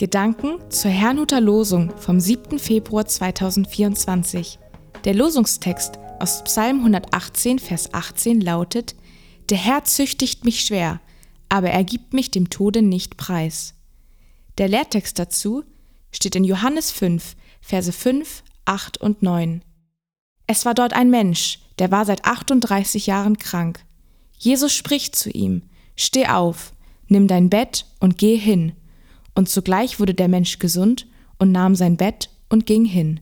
Gedanken zur Herrnhuter Losung vom 7. Februar 2024. Der Losungstext aus Psalm 118, Vers 18 lautet: Der Herr züchtigt mich schwer, aber er gibt mich dem Tode nicht preis. Der Lehrtext dazu steht in Johannes 5, Verse 5, 8 und 9. Es war dort ein Mensch, der war seit 38 Jahren krank. Jesus spricht zu ihm: Steh auf, nimm dein Bett und geh hin und zugleich wurde der Mensch gesund und nahm sein Bett und ging hin.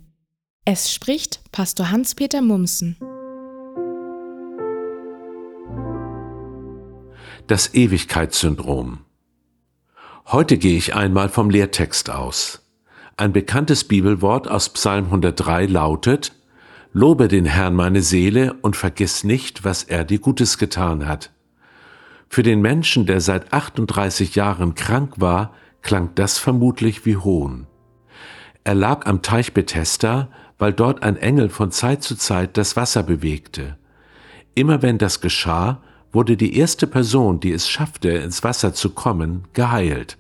Es spricht Pastor Hans-Peter Mumsen. Das Ewigkeitssyndrom. Heute gehe ich einmal vom Lehrtext aus. Ein bekanntes Bibelwort aus Psalm 103 lautet, Lobe den Herrn meine Seele und vergiss nicht, was er dir Gutes getan hat. Für den Menschen, der seit 38 Jahren krank war, klang das vermutlich wie Hohn. Er lag am Teich Bethesda, weil dort ein Engel von Zeit zu Zeit das Wasser bewegte. Immer wenn das geschah, wurde die erste Person, die es schaffte, ins Wasser zu kommen, geheilt.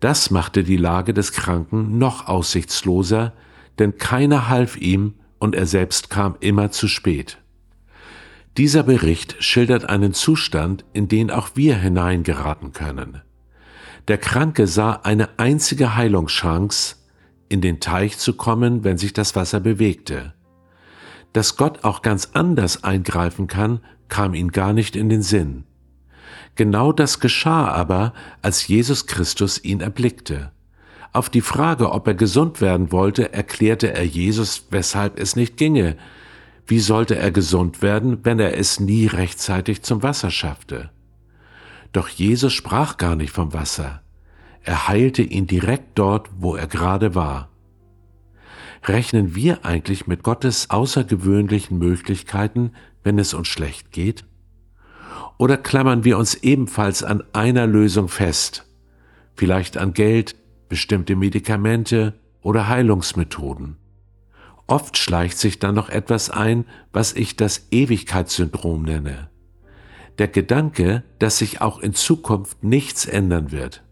Das machte die Lage des Kranken noch aussichtsloser, denn keiner half ihm und er selbst kam immer zu spät. Dieser Bericht schildert einen Zustand, in den auch wir hineingeraten können. Der Kranke sah eine einzige Heilungschance, in den Teich zu kommen, wenn sich das Wasser bewegte. Dass Gott auch ganz anders eingreifen kann, kam ihm gar nicht in den Sinn. Genau das geschah aber, als Jesus Christus ihn erblickte. Auf die Frage, ob er gesund werden wollte, erklärte er Jesus, weshalb es nicht ginge. Wie sollte er gesund werden, wenn er es nie rechtzeitig zum Wasser schaffte? Doch Jesus sprach gar nicht vom Wasser. Er heilte ihn direkt dort, wo er gerade war. Rechnen wir eigentlich mit Gottes außergewöhnlichen Möglichkeiten, wenn es uns schlecht geht? Oder klammern wir uns ebenfalls an einer Lösung fest? Vielleicht an Geld, bestimmte Medikamente oder Heilungsmethoden. Oft schleicht sich dann noch etwas ein, was ich das Ewigkeitssyndrom nenne der Gedanke, dass sich auch in Zukunft nichts ändern wird.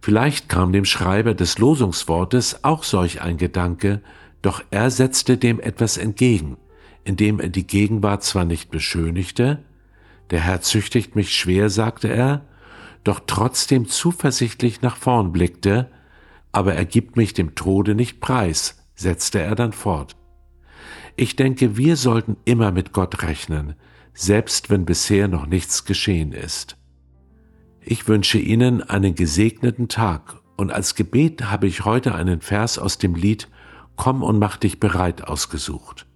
Vielleicht kam dem Schreiber des Losungswortes auch solch ein Gedanke, doch er setzte dem etwas entgegen, indem er die Gegenwart zwar nicht beschönigte, der Herr züchtigt mich schwer, sagte er, doch trotzdem zuversichtlich nach vorn blickte, aber er gibt mich dem Tode nicht preis, setzte er dann fort. Ich denke, wir sollten immer mit Gott rechnen, selbst wenn bisher noch nichts geschehen ist. Ich wünsche Ihnen einen gesegneten Tag und als Gebet habe ich heute einen Vers aus dem Lied Komm und mach dich bereit ausgesucht.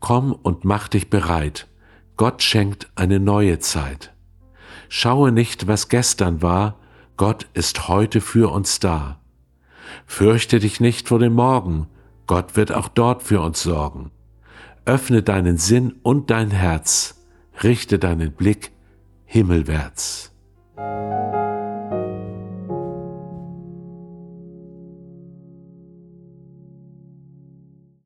Komm und mach dich bereit, Gott schenkt eine neue Zeit. Schaue nicht, was gestern war, Gott ist heute für uns da. Fürchte dich nicht vor dem Morgen, Gott wird auch dort für uns sorgen. Öffne deinen Sinn und dein Herz, richte deinen Blick himmelwärts.